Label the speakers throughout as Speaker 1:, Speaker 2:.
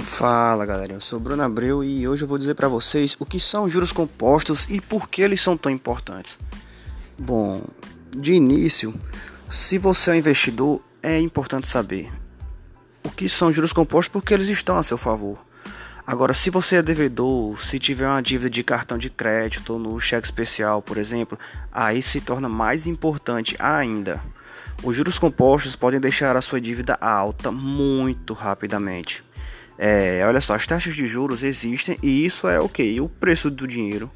Speaker 1: Fala galera, eu sou Bruno Abreu e hoje eu vou dizer para vocês o que são juros compostos e por que eles são tão importantes. Bom, de início, se você é um investidor, é importante saber o que são juros compostos porque eles estão a seu favor. Agora, se você é devedor, se tiver uma dívida de cartão de crédito ou no cheque especial, por exemplo, aí se torna mais importante ainda. Os juros compostos podem deixar a sua dívida alta muito rapidamente. É, olha só, as taxas de juros existem e isso é o que? O preço do dinheiro.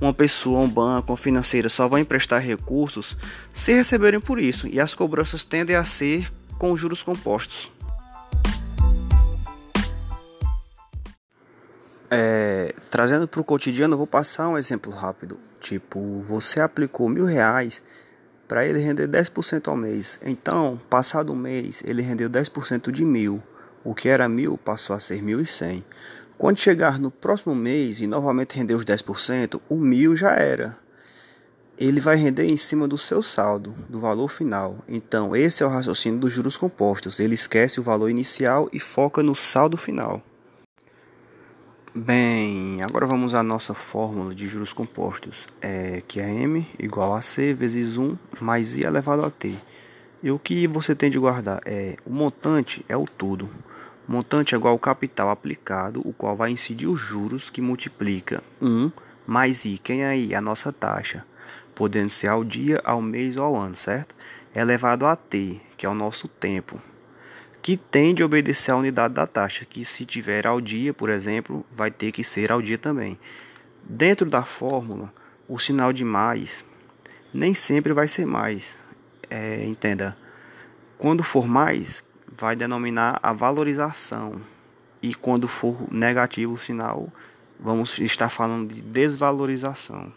Speaker 1: Uma pessoa, um banco, uma financeira só vai emprestar recursos se receberem por isso, e as cobranças tendem a ser com juros compostos. É, trazendo para o cotidiano, vou passar um exemplo rápido. Tipo, você aplicou mil reais para ele render 10% ao mês. Então, passado um mês, ele rendeu 10% de mil. O que era mil passou a ser mil e cem. Quando chegar no próximo mês e novamente render os 10%, o mil já era. Ele vai render em cima do seu saldo, do valor final. Então, esse é o raciocínio dos juros compostos. Ele esquece o valor inicial e foca no saldo final. Bem, agora vamos à nossa fórmula de juros compostos, é, que é M igual a C vezes 1 mais I elevado a T. E o que você tem de guardar é o montante é o tudo. Montante é igual ao capital aplicado, o qual vai incidir os juros que multiplica 1 mais I. Quem é? A nossa taxa. Podendo ser ao dia, ao mês ou ao ano, certo? Elevado a T, que é o nosso tempo. Que tem de obedecer à unidade da taxa, que se tiver ao dia, por exemplo, vai ter que ser ao dia também. Dentro da fórmula, o sinal de mais nem sempre vai ser mais. É, entenda, quando for mais, vai denominar a valorização. E quando for negativo o sinal, vamos estar falando de desvalorização.